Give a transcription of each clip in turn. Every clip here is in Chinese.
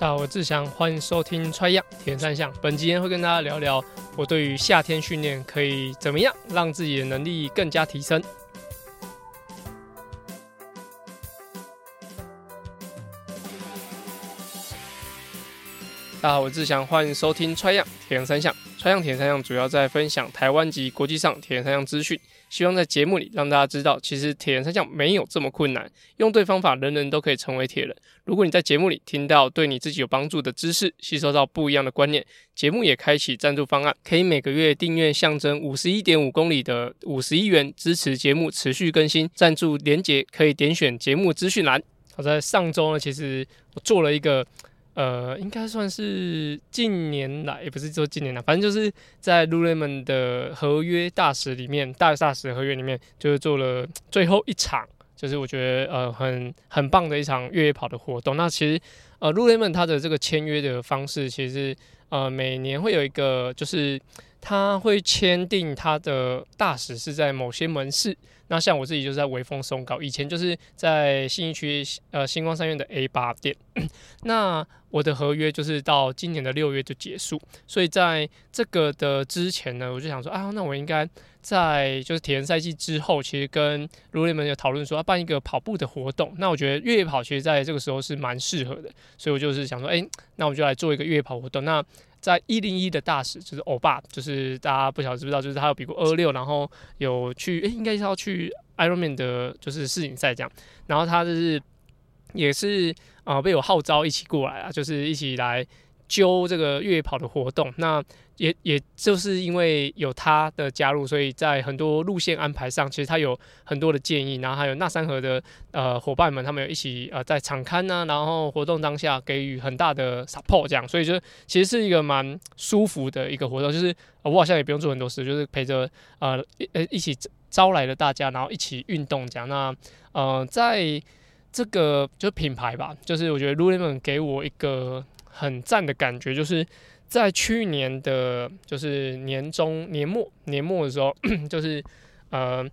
大家好，我是志祥，欢迎收听《穿样铁人三项》。本集会跟大家聊聊我对于夏天训练可以怎么样让自己的能力更加提升。大家好，我是志祥，欢迎收听《穿样铁人三项》。穿样铁人三项主要在分享台湾及国际上铁人三项资讯。希望在节目里让大家知道，其实铁人三项没有这么困难，用对方法，人人都可以成为铁人。如果你在节目里听到对你自己有帮助的知识，吸收到不一样的观念，节目也开启赞助方案，可以每个月订阅象征五十一点五公里的五十一元，支持节目持续更新。赞助连结可以点选节目资讯栏。好，在上周呢，其实我做了一个。呃，应该算是近年来，也不是说近年来，反正就是在 Lululemon 的合约大使里面，大大使合约里面，就是做了最后一场，就是我觉得呃很很棒的一场越野跑的活动。那其实呃 Lululemon 它的这个签约的方式，其实呃每年会有一个，就是他会签订他的大使是在某些门市。那像我自己就是在微风松高，以前就是在新义区呃星光三院的 A 八店。那我的合约就是到今年的六月就结束，所以在这个的之前呢，我就想说啊，那我应该在就是体验赛季之后，其实跟 Lululemon 有讨论说要办一个跑步的活动。那我觉得越野跑其实在这个时候是蛮适合的，所以我就是想说，哎、那我就来做一个越野跑活动。那在一零一的大使就是欧巴，就是大家不晓得知不知道，就是他有比过二六，然后有去，诶、欸，应该是要去 Ironman 的，就是世锦赛这样。然后他就是也是啊、被我号召一起过来啊，就是一起来揪这个越野跑的活动。那也也就是因为有他的加入，所以在很多路线安排上，其实他有很多的建议。然后还有那山河的呃伙伴们，他们有一起呃在场刊呢，然后活动当下给予很大的 support，这样，所以就其实是一个蛮舒服的一个活动。就是、我好像也不用做很多事，就是陪着呃呃一起招来了大家，然后一起运动这样。那呃在这个就是品牌吧，就是我觉得 Lululemon 给我一个很赞的感觉，就是。在去年的，就是年中、年末、年末的时候，就是呃，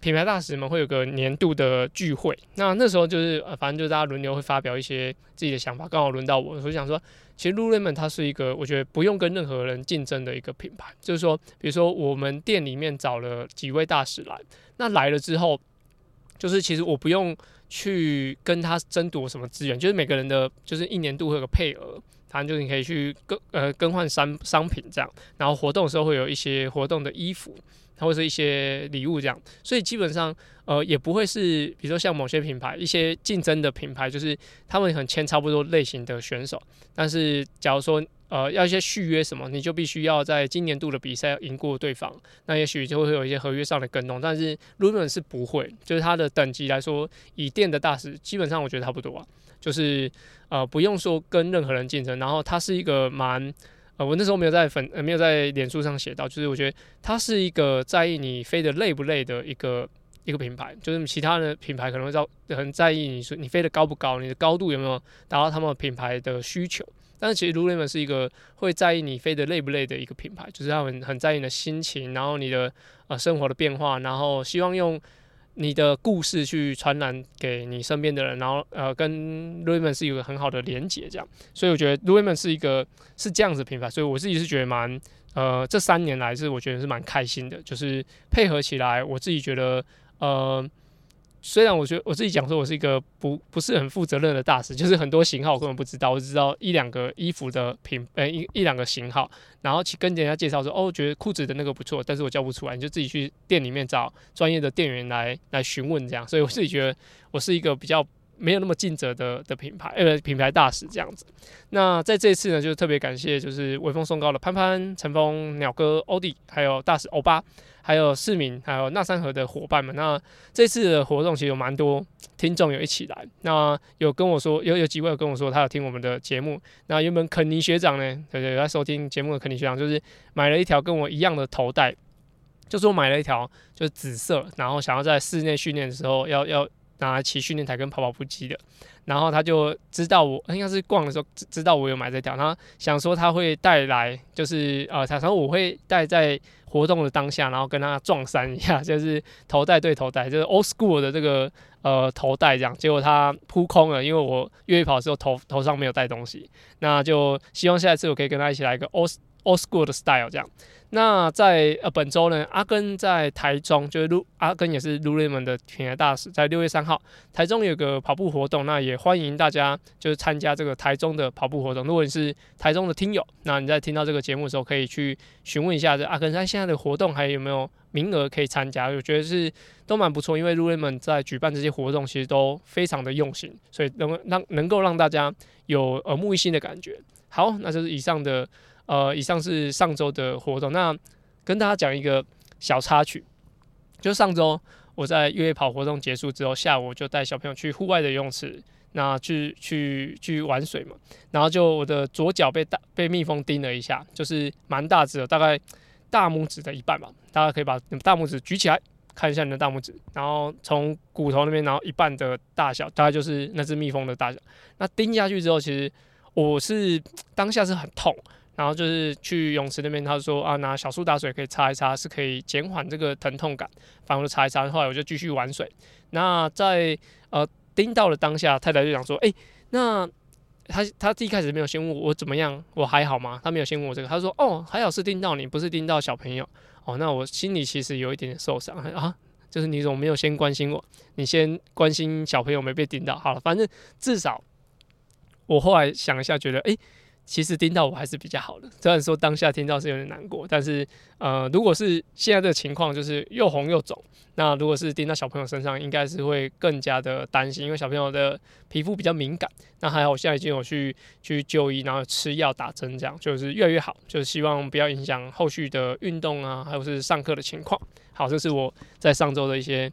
品牌大使们会有个年度的聚会。那那时候就是，呃，反正就是大家轮流会发表一些自己的想法。刚好轮到我，我想说，其实 Lululemon 它是一个我觉得不用跟任何人竞争的一个品牌。就是说，比如说我们店里面找了几位大使来，那来了之后，就是其实我不用去跟他争夺什么资源，就是每个人的就是一年度会有个配额。反正就是你可以去更呃更换商商品这样，然后活动的时候会有一些活动的衣服，或者是一些礼物这样，所以基本上呃也不会是比如说像某些品牌一些竞争的品牌，就是他们很签差不多类型的选手，但是假如说呃要一些续约什么，你就必须要在今年度的比赛赢过对方，那也许就会有一些合约上的跟动，但是 Lululemon 是不会，就是它的等级来说，以电的大师基本上我觉得差不多啊。就是呃不用说跟任何人竞争，然后他是一个蛮呃我那时候没有在粉呃没有在脸书上写到，就是我觉得他是一个在意你飞得累不累的一个一个品牌，就是其他的品牌可能会在很在意你说你飞得高不高，你的高度有没有达到他们品牌的需求，但是其实 Lululemon 是一个会在意你飞得累不累的一个品牌，就是他们很在意你的心情，然后你的呃生活的变化，然后希望用。你的故事去传染给你身边的人，然后呃，跟 Lululemon 是有个很好的连接，这样，所以我觉得 Lululemon 是一个是这样子的品牌，所以我自己是觉得蛮呃，这三年来是我觉得是蛮开心的，就是配合起来，我自己觉得呃。虽然我觉得我自己讲说，我是一个不不是很负责任的大师，就是很多型号我根本不知道，我只知道一两个衣服的品，呃一一两个型号，然后去跟人家介绍说，哦，觉得裤子的那个不错，但是我叫不出来，你就自己去店里面找专业的店员来来询问这样，所以我自己觉得我是一个比较没有那么尽责的的品牌，呃品牌大使这样子。那在这一次呢，就特别感谢就是微风松高的潘潘、陈峰、鸟哥、欧弟，还有大使欧巴。还有市民，还有那山河的伙伴们。那这次的活动其实有蛮多听众有一起来。那有跟我说，有有几位有跟我说，他有听我们的节目。那原本肯尼学长呢，对对，有在收听节目的肯尼学长，就是买了一条跟我一样的头带，就是我买了一条就是紫色，然后想要在室内训练的时候要要拿来骑训练台跟跑跑步机的。然后他就知道我应该是逛的时候知知道我有买这条，他想说他会带来，就是呃，他说我会带在活动的当下，然后跟他撞衫一下，就是头戴对头戴，就是 old school 的这个呃头戴这样。结果他扑空了，因为我越野跑的时候头头上没有带东西，那就希望下一次我可以跟他一起来一个 old old school 的 style 这样。那在呃本周呢，阿根在台中，就是阿根也是 Lululemon 的品牌大使，在六月三号台中有个跑步活动，那也欢迎大家就是参加这个台中的跑步活动。如果你是台中的听友，那你在听到这个节目的时候，可以去询问一下这阿根山现在的活动还有没有名额可以参加？我觉得是都蛮不错，因为 Lululemon 在举办这些活动其实都非常的用心，所以能让能够让大家有耳目一新的感觉。好，那就是以上的。呃，以上是上周的活动。那跟大家讲一个小插曲，就上周我在越野跑活动结束之后，下午就带小朋友去户外的游泳池，那去去去玩水嘛。然后就我的左脚被大被蜜蜂叮了一下，就是蛮大只的，大概大拇指的一半吧。大家可以把大拇指举起来看一下你的大拇指，然后从骨头那边，然后一半的大小，大概就是那只蜜蜂的大小。那叮下去之后，其实我是当下是很痛。然后就是去泳池那边，他说啊，拿小苏打水可以擦一擦，是可以减缓这个疼痛感。反正我就擦一擦，后来我就继续玩水。那在呃叮到了当下，太太就想说，哎、那他他一开始没有先问我怎么样，我还好吗？他没有先问我这个，他说哦，还好是盯到你，不是盯到小朋友。哦，那我心里其实有一点点受伤啊，就是你怎么没有先关心我？你先关心小朋友没被盯到。好了，反正至少我后来想一下，觉得哎。其实叮到我还是比较好的，虽然说当下听到是有点难过，但是呃，如果是现在这个情况，就是又红又肿，那如果是盯到小朋友身上，应该是会更加的担心，因为小朋友的皮肤比较敏感。那还好，我现在已经有去去就医，然后吃药打针，这样就是越来越好，就是希望不要影响后续的运动啊，还有是上课的情况。好，这是我在上周的一些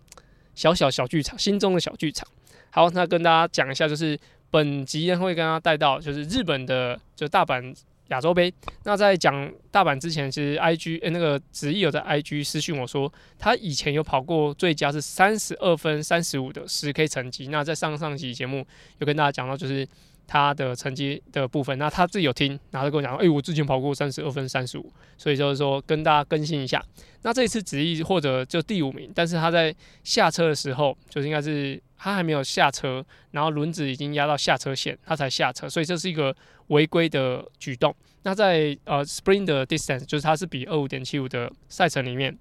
小小小剧场，心中的小剧场。好，那跟大家讲一下，就是。本集也会跟他带到，就是日本的就大阪亚洲杯。那在讲大阪之前，其实 IG 呃那个子毅有在 IG 私讯我说，他以前有跑过最佳是三十二分三十五的十 K 成绩。那在上上集节目有跟大家讲到，就是。他的成绩的部分，那他自己有听，然后就跟我讲，哎、我之前跑过三十二分三十五，所以就是说跟大家更新一下。那这一次子毅或者就第五名，但是他在下车的时候，就是应该是他还没有下车，然后轮子已经压到下车线，他才下车，所以这是一个违规的举动。那在呃 sprint 的 distance，就是它是比二五点七五的赛程里面，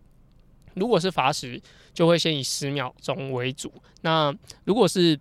如果是罚时，就会先以十秒钟为主。那如果是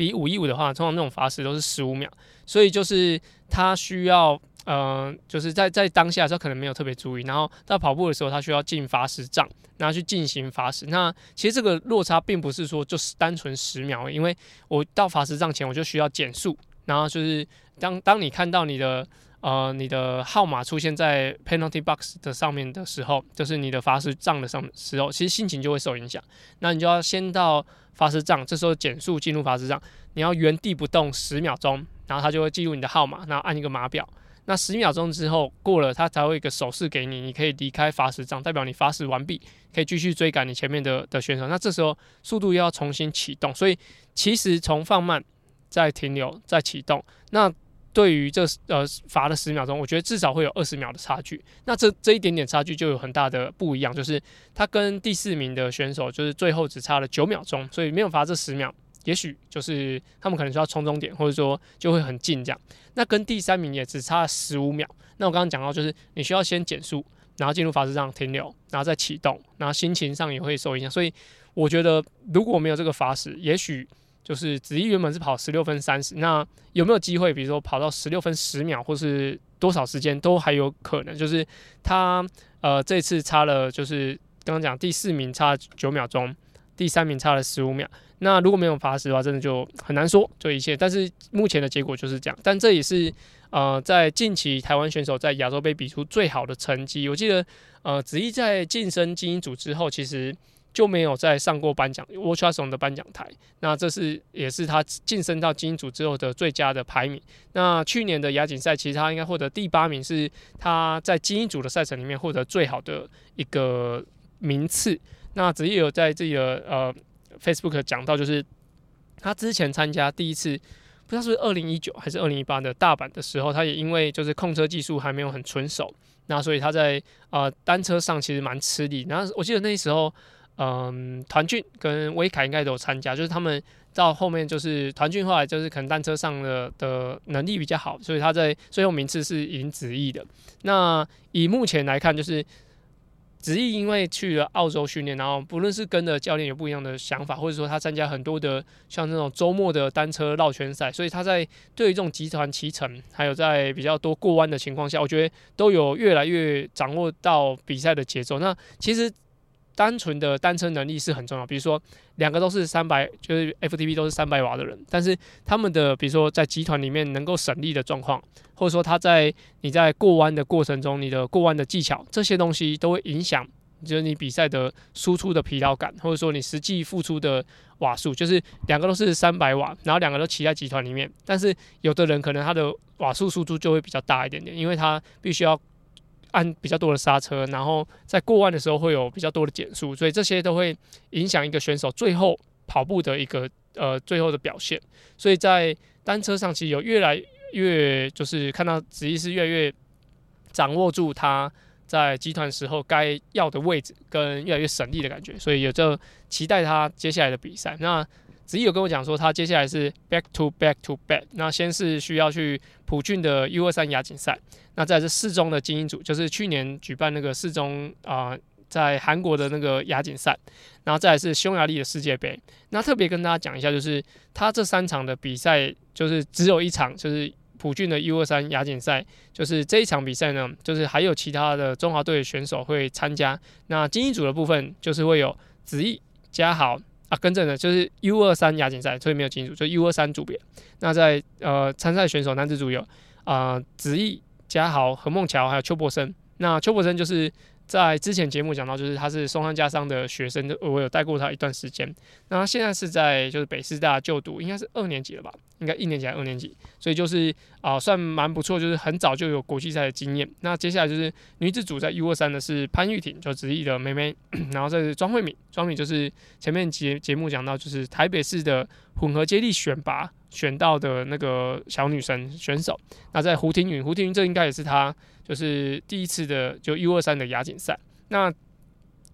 比五一五的话，通常那种罚时都是十五秒，所以就是他需要，嗯、就是在在当下的时候可能没有特别注意，然后到跑步的时候他需要进罚时账，然后去进行罚时。那其实这个落差并不是说就是单纯十秒，因为我到罚时账前我就需要减速，然后就是当当你看到你的呃你的号码出现在 penalty box 的上面的时候，就是你的罚时账的上时候，其实心情就会受影响，那你就要先到。罚时账，这时候减速进入罚时账，你要原地不动十秒钟，然后它就会记录你的号码，然后按一个码表。那十秒钟之后过了，它才会一个手势给你，你可以离开罚时账，代表你罚时完毕，可以继续追赶你前面的的选手。那这时候速度又要重新启动，所以其实从放慢再停留再启动，那。对于这呃罚了十秒钟，我觉得至少会有二十秒的差距。那这这一点点差距就有很大的不一样，就是他跟第四名的选手就是最后只差了九秒钟，所以没有罚这十秒，也许就是他们可能需要冲终点，或者说就会很近这样。那跟第三名也只差十五秒。那我刚刚讲到，就是你需要先减速，然后进入罚时上停留，然后再启动，然后心情上也会受影响。所以我觉得如果没有这个罚时，也许。就是子怡原本是跑十六分三十，那有没有机会，比如说跑到十六分十秒，或是多少时间都还有可能。就是他呃这次差了，就是刚刚讲第四名差九秒钟，第三名差了十五秒。那如果没有罚时的话，真的就很难说这一切。但是目前的结果就是这样。但这也是呃在近期台湾选手在亚洲杯比出最好的成绩。我记得呃子怡在晋升精英组之后，其实。就没有再上过颁奖，WatchOS 的颁奖台，那这是也是他晋升到精英组之后的最佳的排名。那去年的亚锦赛，其实他应该获得第八名，是他在精英组的赛程里面获得最好的一个名次。那子毅有在自己的呃 Facebook 讲到，就是他之前参加第一次，不知道是不是二零一九还是二零一八的大阪的时候，他也因为就是控车技术还没有很纯熟，那所以他在呃单车上其实蛮吃力。然后我记得那时候，嗯，团俊跟威凯应该都有参加，就是他们到后面就是团俊后来就是可能单车上的的能力比较好，所以他在最后名次是赢子毅的。那以目前来看，就是。子毅因为去了澳洲训练，然后不论是跟的教练有不一样的想法，或者说他参加很多的像这种周末的单车绕圈赛，所以他在对于这种集团骑乘，还有在比较多过弯的情况下，我觉得都有越来越掌握到比赛的节奏。那其实。单纯的单车能力是很重要，比如说两个都是三百，就是 FTP 都是三百瓦的人，但是他们的比如说在集团里面能够省力的状况，或者说他在你在过弯的过程中，你的过弯的技巧，这些东西都会影响，就是你比赛的输出的疲劳感，或者说你实际付出的瓦数，就是两个都是三百瓦，然后两个都骑在集团里面，但是有的人可能他的瓦数输出就会比较大一点点，因为他必须要。按比较多的刹车，然后在过弯的时候会有比较多的减速，所以这些都会影响一个选手最后跑步的一个呃最后的表现。所以在单车上其实有越来越就是看到子毅是越来越掌握住他在集团时候该要的位置跟越来越省力的感觉，所以有就期待他接下来的比赛。那子毅有跟我讲说，他接下来是 back to back to back。那先是需要去普俊的 U 二三亚锦赛，那再是世中的精英组，就是去年举办那个世中啊，在韩国的那个亚锦赛，然后再是匈牙利的世界杯。那特别跟大家讲一下，就是他这三场的比赛，就是只有一场，就是普俊的 U 二三亚锦赛，就是这一场比赛呢，就是还有其他的中华队选手会参加。那精英组的部分，就是会有子毅、嘉豪。啊，跟着呢，就是 U 二三亚锦赛，所以没有进组，就 U 二三组别。那在呃参赛选手男子组有啊、子毅、嘉豪、何梦桥还有邱柏森。那邱柏森就是。在之前节目讲到，就是他是松山家商的学生，我有带过他一段时间。那他现在是在就是北师大就读，应该是二年级了吧？应该一年级还是二年级？所以就是啊、算蛮不错，就是很早就有国际赛的经验。那接下来就是女子组在 U 二三的是潘玉婷，就子毅的妹妹。然后这是庄慧敏，庄敏就是前面节节目讲到，就是台北市的混合接力选拔选到的那个小女生选手。那在胡廷云，胡廷云这应该也是她。就是第一次的就 U 二三的亚锦赛，那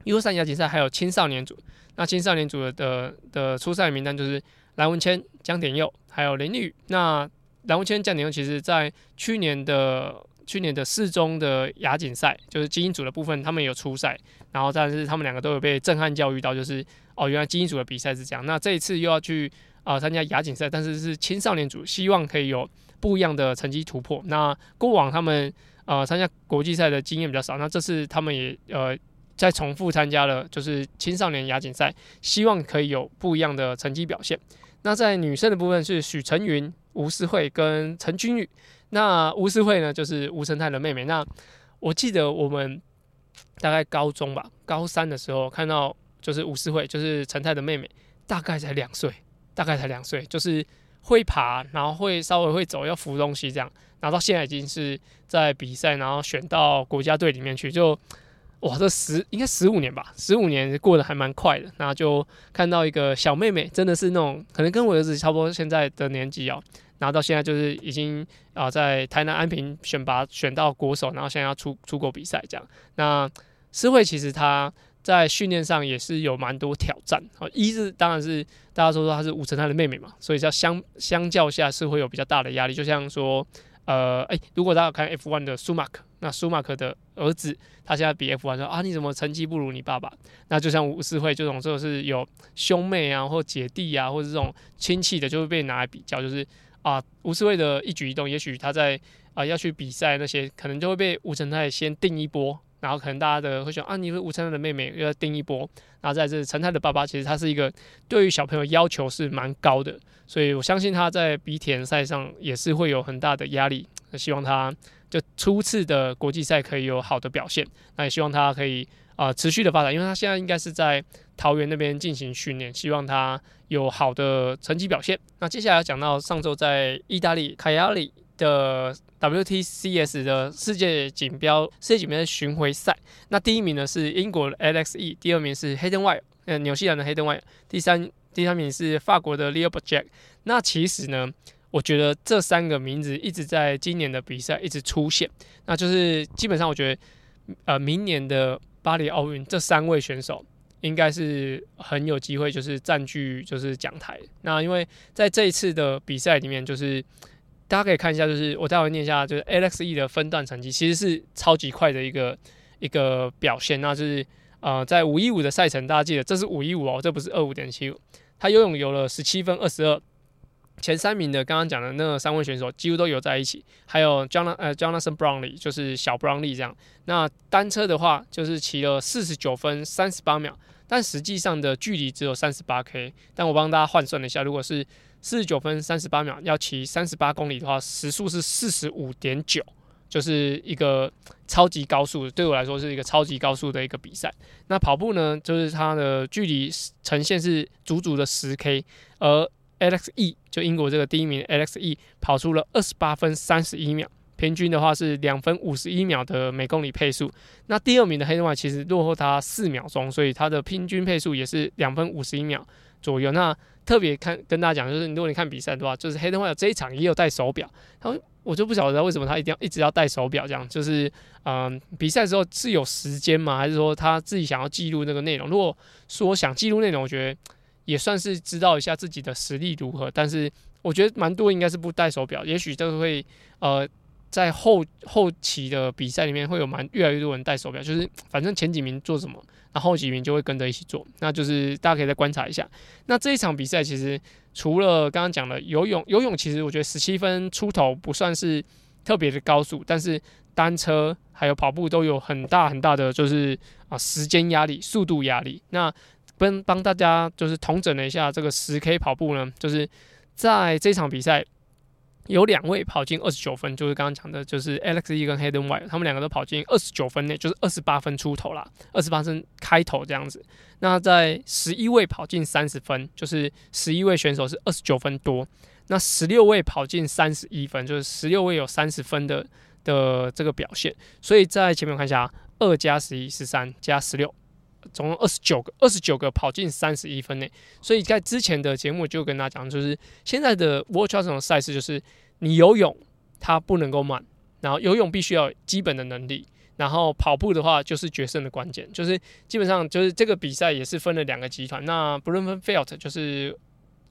U 二三亚锦赛还有青少年组，那青少年组的的，的初赛名单就是蓝文谦、江典佑还有林立宇。那蓝文谦、江典佑其实在去年的去年的四中的亚锦赛，就是精英组的部分，他们有出赛，然后但是他们两个都有被震撼教育到，就是哦，原来精英组的比赛是这样。那这一次又要去啊参加亚锦赛，但是是青少年组，希望可以有不一样的成绩突破。那过往他们。呃，参加国际赛的经验比较少，那这次他们也呃再重复参加了，就是青少年亚锦赛，希望可以有不一样的成绩表现。那在女生的部分是许晨云、吴思慧跟陈君宇。那吴思慧呢，就是吴成泰的妹妹。那我记得我们大概高中吧，高三的时候看到，就是吴思慧，就是陈泰的妹妹，大概才两岁，大概才两岁，就是。会爬，然后会稍微会走，要扶东西这样，然后到现在已经是在比赛，然后选到国家队里面去，就哇，这十应该十五年吧，十五年过得还蛮快的。然后就看到一个小妹妹，真的是那种可能跟我儿子差不多现在的年纪哦，然后到现在就是已经啊在台南安平选拔选到国手，然后现在要出出国比赛这样。那诗慧其实她。在训练上也是有蛮多挑战，哦，一是当然是大家都说她是吴成泰的妹妹嘛，所以叫相相较下是会有比较大的压力。就像说，呃，诶、如果大家有看 F1 的舒马克，那舒马克的儿子他现在比 F1 说啊，你怎么成绩不如你爸爸？那就像吴思慧这种，就是有兄妹啊，或姐弟啊，或者这种亲戚的，就会被拿来比较，就是啊，吴思慧的一举一动，也许他在啊要去比赛那些，可能就会被吴成泰先定一波。然后可能大家的会想啊，你是吴成泰的妹妹，又要定一波。然后在这成泰的爸爸，其实他是一个对于小朋友要求是蛮高的，所以我相信他在比田赛上也是会有很大的压力。希望他就初次的国际赛可以有好的表现，那也希望他可以啊、持续的发展，因为他现在应该是在桃园那边进行训练，希望他有好的成绩表现。那接下来要讲到上周在意大利卡亚里的 WTCS 的世界锦标世界锦标赛巡回赛，那第一名呢是英国的 Alex E，第二名是 Hayden Wilde，呃，纽西兰的 Hayden White，第三第三名是法国的 Leo Bajek。那其实呢，我觉得这三个名字一直在今年的比赛一直出现，那就是基本上我觉得，呃，明年的巴黎奥运这三位选手应该是很有机会，就是占据就是讲台。那因为在这一次的比赛里面，就是大家可以看一下，就是我待会念一下，就是 Alexe 的分段成绩其实是超级快的一个一个表现。那就是呃，在五一五的赛程，大家记得这是五一五哦，这不是二五点七五。他游泳游了十七分二十二。前三名的刚刚讲的那三位选手几乎都有在一起，还有 John 呃 Jonathan Brownlee 就是小 Brownlee 这样。那单车的话就是骑了四十九分三十八秒，但实际上的距离只有三十八 K。但我帮大家换算了一下，如果是四十九分三十八秒要骑三十八公里的话，时速是四十五点九，就是一个超级高速，对我来说是一个超级高速的一个比赛。那跑步呢，就是它的距离呈现是足足的十 K，而 Alexe 就英国这个第一名 Alexe 跑出了二十八分三十一秒，平均的话是两分五十一秒的每公里配速。那第二名的黑藤花其实落后他四秒钟，所以他的平均配速也是两分五十一秒左右。那特别看跟大家讲，就是如果你看比赛的话，就是 Hayden White 这一场也有戴手表，他我就不晓得为什么他一定要一直要戴手表这样，就是嗯，比赛的时候是有时间吗？还是说他自己想要记录那个内容？如果说想记录内容，我觉得。也算是知道一下自己的实力如何，但是我觉得蛮多应该是不戴手表，也许都会呃在后后期的比赛里面会有蛮越来越多人戴手表，就是反正前几名做什么，那后几名就会跟着一起做，那就是大家可以再观察一下。那这一场比赛其实除了刚刚讲的游泳，游泳其实我觉得十七分出头不算是特别的高速，但是单车还有跑步都有很大很大的就是啊时间压力、速度压力。那帮帮大家就是统整了一下这个十 K 跑步呢，就是在这场比赛有两位跑进二十九分，就是刚刚讲的，就是 Alexe 跟 Hayden White，他们两个都跑进二十九分内，就是二十八分出头啦，二十八分开头这样子。那在十一位跑进三十分，就是十一位选手是二十九分多。那十六位跑进三十一分，就是十六位有三十分的的这个表现。所以在前面看一下，二加十一十三加十六。总共二十九个，二十九个跑进三十一分内，所以在之前的节目就跟大家讲，就是现在的 World Triathlon 赛事就是你游泳它不能够慢，然后游泳必须要基本的能力，然后跑步的话就是决胜的关键，就是基本上就是这个比赛也是分了两个集团，那 Blummenfelt 就是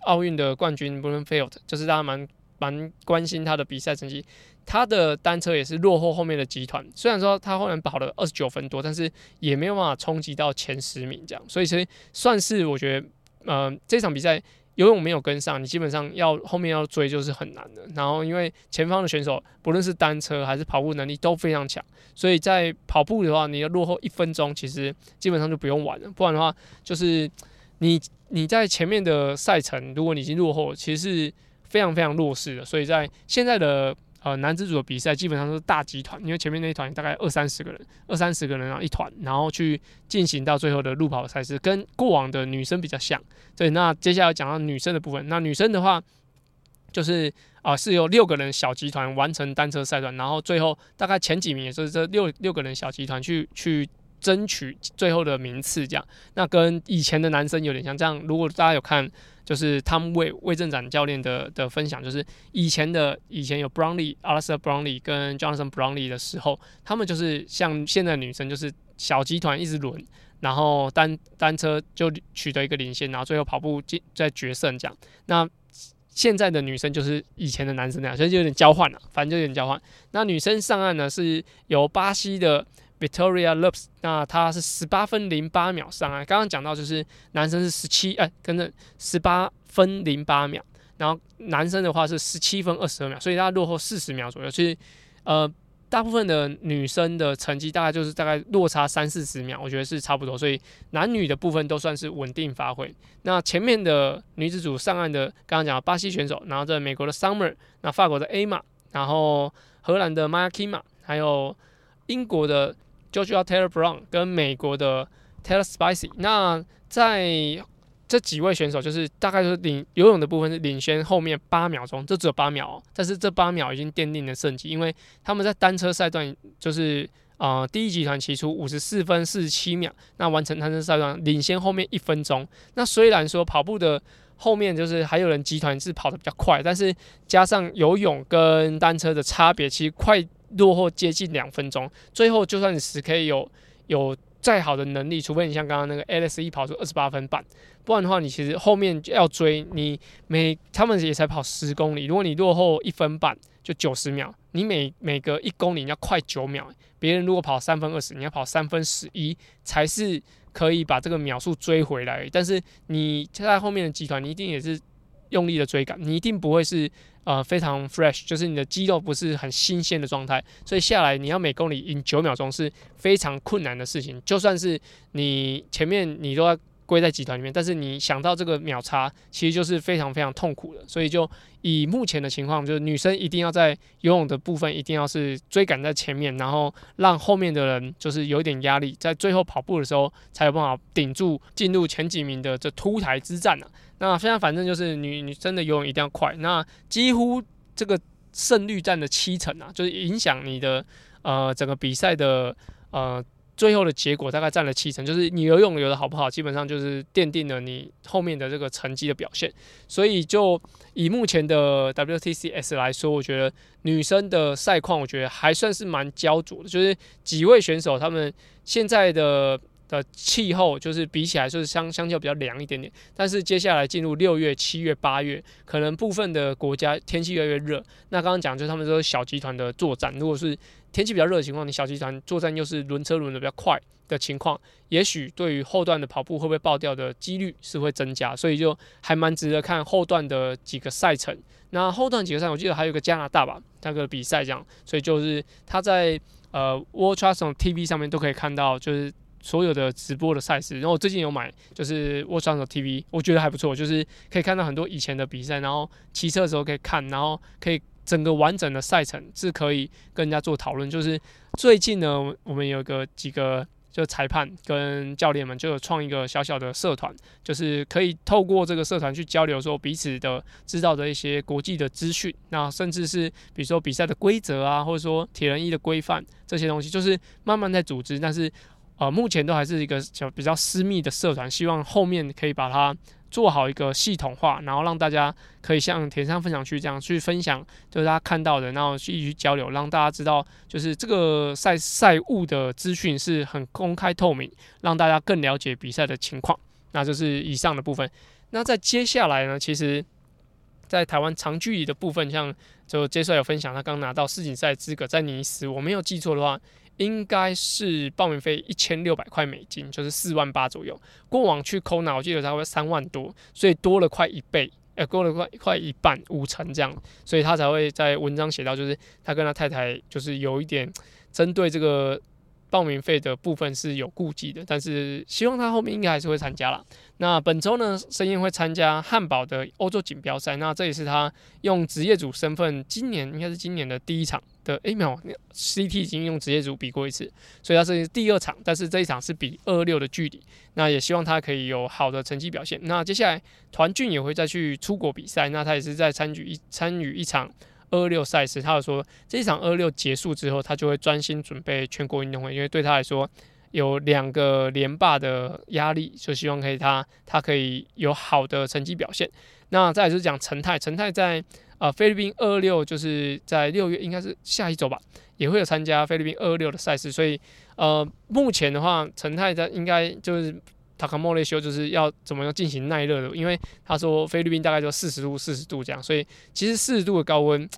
奥运的冠军 Blummenfelt 就是大家蛮蛮关心他的比赛成绩。他的单车也是落后后面的集团，虽然说他后面跑了二十九分多，但是也没有办法冲击到前十名这样，所以其实算是我觉得，呃，这场比赛游泳没有跟上，你基本上要后面要追就是很难的。然后因为前方的选手不论是单车还是跑步能力都非常强，所以在跑步的话，你要落后一分钟，其实基本上就不用玩了。不然的话，就是你你在前面的赛程，如果你已经落后，其实是非常非常弱势的。所以在现在的呃，男子组的比赛基本上都是大集团，因为前面那一团大概二三十个人，二三十个人然后一团，然后去进行到最后的路跑赛事，跟过往的女生比较像。对，那接下来讲到女生的部分，那女生的话就是啊、是由六个人小集团完成单车赛段，然后最后大概前几名也就是这六六个人小集团去去争取最后的名次，这样。那跟以前的男生有点像，这样如果大家有看。就是他们魏魏正展教练的的分享，就是以前的以前有 Brownlee、a l i s t a r Brownlee 跟 Jonathan Brownlee 的时候，他们就是像现在女生，就是小集团一直轮，然后单单车就取得一个领先，然后最后跑步进在决胜这样。那现在的女生就是以前的男生那样，所以就有点交换了，反正就有点交换。那女生上岸呢，是由巴西的。Victoria l o p s 那他是十八分零八秒上岸。刚刚讲到就是男生是十七，哎，跟着十八分零八秒，然后男生的话是十七分二十二秒，所以他落后四十秒左右。所以，呃，大部分的女生的成绩大概就是大概落差三四十秒，我觉得是差不多。所以男女的部分都算是稳定发挥。那前面的女子组上岸的，刚刚讲巴西选手，然后在美国的 Summer，那法国的 Emma，然后荷兰的 Maya Kima，还有英国的。Joshua Taylor Brown 跟美国的 Taylor Spicy，那在这几位选手就是大概是领游泳的部分是领先后面八秒钟，这只有八秒，但是这八秒已经奠定了胜机，因为他们在单车赛段就是呃第一集团骑出五十四分四十七秒，那完成单车赛段领先后面一分钟。那虽然说跑步的后面就是还有人集团是跑得比较快，但是加上游泳跟单车的差别，其实快落后接近两分钟。最后就算你十 K 有有再好的能力，除非你像刚刚那个 LSE 跑出二十八分半，不然的话你其实后面要追你每他们也才跑十公里，如果你落后一分半就九十秒，你每每隔一公里你要快九秒，别人如果跑三分二十，你要跑三分十一才是。可以把这个秒数追回来，但是你在后面的集团，你一定也是用力的追赶，你一定不会是呃非常 fresh，就是你的肌肉不是很新鲜的状态，所以下来你要每公里赢九秒钟是非常困难的事情，就算是你前面你都要。归在集团里面，但是你想到这个秒差，其实就是非常非常痛苦的。所以就以目前的情况，就是女生一定要在游泳的部分一定要是追赶在前面，然后让后面的人就是有点压力，在最后跑步的时候才有办法顶住进入前几名的这突台之战啊。那现在反正就是女女生的游泳一定要快，那几乎这个胜率占了七成啊，就是影响你的呃整个比赛的呃。最后的结果大概占了七成，就是你游泳游的好不好，基本上就是奠定了你后面的这个成绩的表现。所以就以目前的 WTCS 来说，我觉得女生的赛况，我觉得还算是蛮焦灼的。就是几位选手他们现在的的气候，就是比起来就是相相较比较凉一点点。但是接下来进入六月、七月、八月，可能部分的国家天气越来越热。那刚刚讲就是他们说小集团的作战，如果是天气比较热的情况，你小集团作战又是轮车轮的比较快的情况，也许对于后段的跑步会不会爆掉的几率是会增加，所以就还蛮值得看后段的几个赛程。那后段几个赛，我记得还有个加拿大吧，那个比赛这样，所以就是他在呃 World Triathlon TV 上面都可以看到，就是所有的直播的赛事。然后我最近有买，就是 World Triathlon TV，我觉得还不错，就是可以看到很多以前的比赛，然后骑车的时候可以看，然后可以。整个完整的赛程是可以跟人家做讨论。就是最近呢，我们有个几个就裁判跟教练们就有创一个小小的社团，就是可以透过这个社团去交流，说彼此的知道的一些国际的资讯，那甚至是比如说比赛的规则啊，或者说铁人一的规范这些东西，就是慢慢在组织，但是呃，目前都还是一个小比较私密的社团，希望后面可以把它。做好一个系统化，然后让大家可以像铁三分享区这样去分享，就是大家看到的，然后去一起交流，让大家知道，就是这个赛赛务的资讯是很公开透明，让大家更了解比赛的情况。那就是以上的部分。那在接下来呢，其实，在台湾长距离的部分，像就杰帅有分享，他刚拿到世锦赛资格，在尼斯，我没有记错的话。应该是报名费一千六百块美金，就是四万八左右。过往去 Kona，我记得他会三万多，所以多了快一倍，呃，多了快快一半五成这样，所以他才会在文章写到，就是他跟他太太就是有一点针对这个。报名费的部分是有顾忌的，但是希望他后面应该还是会参加啦。那本周呢，申彦会参加汉堡的欧洲锦标赛，那这也是他用职业组身份，今年应该是今年的第一场的。哎，没有，CT 已经用职业组比过一次，所以他是第二场，但是这一场是比二六的距离。那也希望他可以有好的成绩表现。那接下来团俊也会再去出国比赛，那他也是在参与一参与一场。二六赛事，他有说这一场二六结束之后，他就会专心准备全国运动会，因为对他来说有两个连霸的压力，就希望可以他他可以有好的成绩表现。那再就是讲陈泰，陈泰在呃菲律宾二六，就是在六月应该是下一周吧，也会有参加菲律宾二六的赛事，所以呃目前的话，陈泰在应该就是。塔卡莫雷修就是要怎么样进行耐热的，因为他说菲律宾大概就四十度、四十度这样，所以其实四十度的高温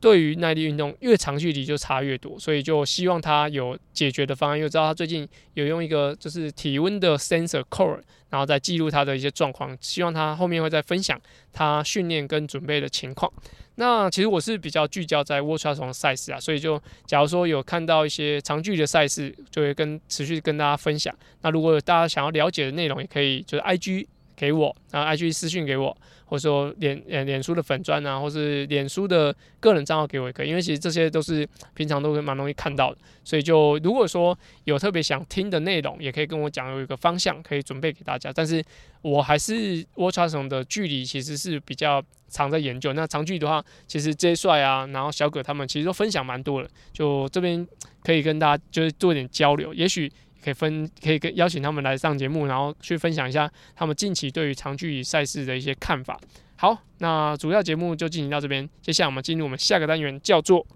对于耐力运动越长距离就差越多，所以就希望他有解决的方案。因为知道他最近有用一个就是体温的 sensor core，然后再记录他的一些状况，希望他后面会再分享他训练跟准备的情况。那其实我是比较聚焦在 World Triathlon 赛事啊，所以就假如说有看到一些长距离的赛事，就会跟持续跟大家分享。那如果大家想要了解的内容，也可以就是 IG 给我，然后 IG 私讯给我，或者说脸呃脸书的粉砖啊，或是脸书的个人账号给我也可以，因为其实这些都是平常都会蛮容易看到的，所以就如果说有特别想听的内容，也可以跟我讲，有一个方向可以准备给大家。但是我还是 World Triathlon 的距离其实是比较常在研究，那长距离的话，其实 J 帅啊，然后小葛他们其实都分享蛮多的，就这边可以跟大家就是做一点交流，也许。可以分，可以跟邀请他们来上节目，然后去分享一下他们近期对于长距离赛事的一些看法。好，那主要节目就进行到这边，接下来我们进入我们下个单元，叫做。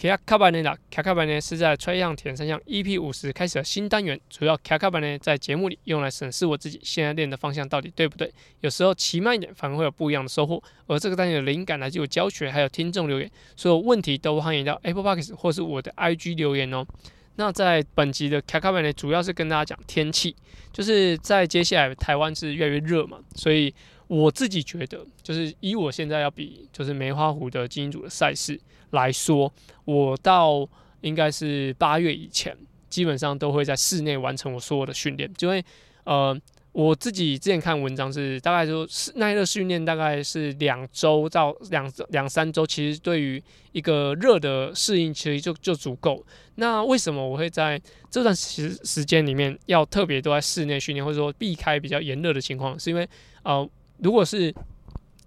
卡卡班内啦，卡卡班呢是在 Try 样铁人三项 EP 五十开始的新单元，主要卡卡班呢在节目里用来审视我自己现在练的方向到底对不对，有时候骑慢一点反而会有不一样的收获。而这个单元的灵感来自于教学，还有听众留言，所有问题都欢迎到 Apple Podcast 或是我的 IG 留言哦。那在本集的卡卡班呢，主要是跟大家讲天气，就是在接下来台湾是越来越热嘛，所以我自己觉得，就是以我现在要比就是梅花湖的精英组的赛事。来说，我到应该是八月以前，基本上都会在室内完成我所有的训练。因为呃，我自己之前看文章是大概说，耐热训练大概是两周到两两三周，其实对于一个热的适应其实就就足够。那为什么我会在这段时时间里面要特别都在室内训练，或者说避开比较炎热的情况？是因为呃，如果是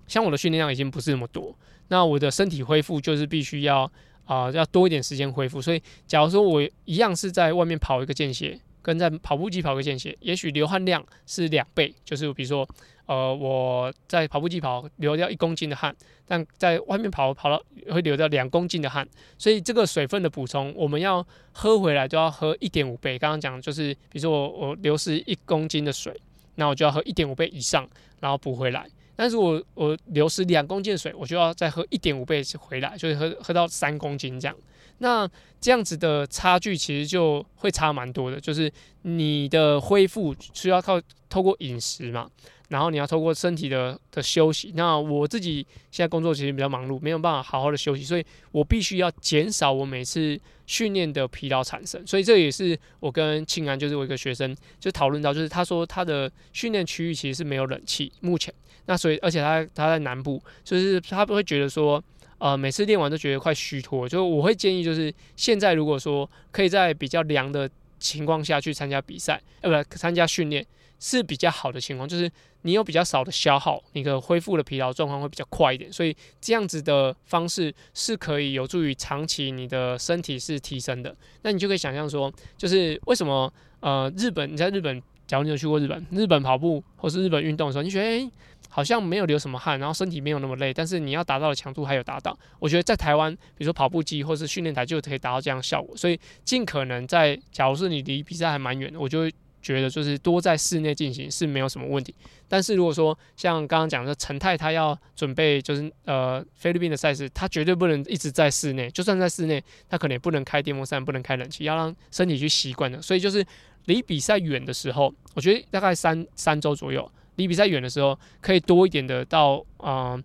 像我的训练量已经不是那么多。那我的身体恢复就是必须要啊、要多一点时间恢复。所以，假如说我一样是在外面跑一个间歇，跟在跑步机跑个间歇，也许流汗量是两倍。就是比如说，呃，我在跑步机跑流掉一公斤的汗，但在外面跑跑到会流掉两公斤的汗。所以这个水分的补充，我们要喝回来就要喝一点五倍。刚刚讲就是，比如说我我流失一公斤的水，那我就要喝一点五倍以上，然后补回来。但是我我流失两公斤水，我就要再喝一点五倍回来，就是喝喝到三公斤这样。那这样子的差距其实就会差蛮多的，就是你的恢复需要靠透过饮食嘛，然后你要透过身体的的休息。那我自己现在工作其实比较忙碌，没有办法好好的休息，所以我必须要减少我每次训练的疲劳产生。所以这也是我跟庆安，就是我一个学生就讨论到，就是他说他的训练区域其实是没有冷气，目前。那所以，而且他他在南部，就是他不会觉得说，呃，每次练完都觉得快虚脱。就我会建议，就是现在如果说可以在比较凉的情况下去参加比赛，呃，不，参加训练是比较好的情况，就是你有比较少的消耗，你的恢复的疲劳状况会比较快一点。所以这样子的方式是可以有助于长期你的身体是提升的。那你就可以想象说，就是为什么呃，日本你在日本，假如你有去过日本，日本跑步或是日本运动的时候，你觉得诶。好像没有流什么汗，然后身体没有那么累，但是你要达到的强度还有达到。我觉得在台湾，比如说跑步机或是训练台就可以达到这样的效果。所以尽可能在，假如是你离比赛还蛮远的，我就会觉得就是多在室内进行是没有什么问题。但是如果说像刚刚讲的陈太，他要准备就是呃菲律宾的赛事，他绝对不能一直在室内，就算在室内，他可能也不能开电风扇，不能开冷气，要让身体去习惯的。所以就是离比赛远的时候，我觉得大概三三周左右。离比赛远的时候，可以多一点的到，呃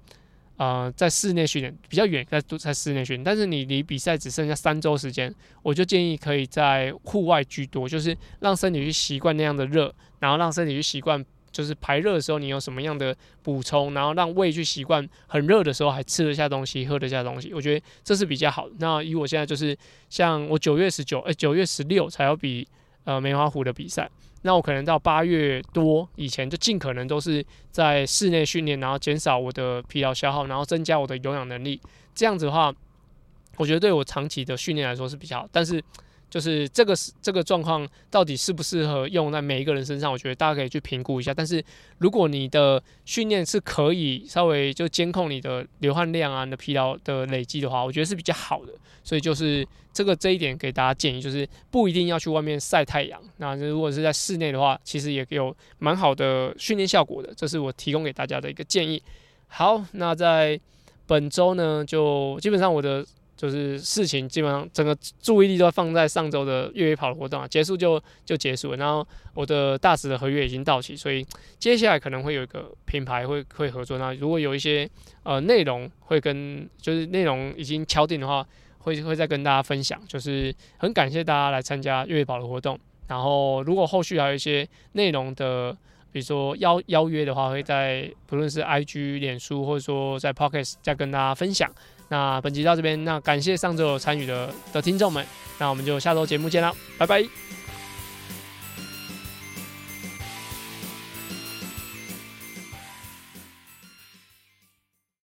呃，在室内训练比较远，在在室内训练。但是你离比赛只剩下三周时间，我就建议可以在户外居多，就是让身体去习惯那样的热，然后让身体去习惯，就是排热的时候你有什么样的补充，然后让胃去习惯很热的时候还吃得下东西，喝得下东西。我觉得这是比较好的。那以我现在就是，像我九月十九，哎，九月十六才要比呃梅花湖的比赛。那我可能到八月多以前，就尽可能都是在室内训练，然后减少我的疲劳消耗，然后增加我的有氧能力。这样子的话，我觉得对我长期的训练来说是比较好。但是，就是这个这个状况到底适不适合用在每一个人身上，我觉得大家可以去评估一下。但是，如果你的训练是可以稍微就监控你的流汗量啊、你的疲劳的累积的话，我觉得是比较好的。所以就是这个这一点给大家建议，就是不一定要去外面晒太阳。那如果是在室内的话，其实也有蛮好的训练效果的。这是我提供给大家的一个建议。好，那在本周呢，就基本上我的。就是事情基本上整个注意力都放在上周的越野跑的活动啊，结束就就结束了，然后我的大使的合约已经到期，所以接下来可能会有一个品牌会会合作，那如果有一些呃内容会跟，就是内容已经敲定的话，会会再跟大家分享，就是很感谢大家来参加越野跑的活动。然后如果后续还有一些内容的，比如说邀邀约的话，会在不论是 IG 脸书，或者说在 pocket 再跟大家分享。那本集到这边，那感谢上周有参与的的听众们，那我们就下周节目见啦，拜拜。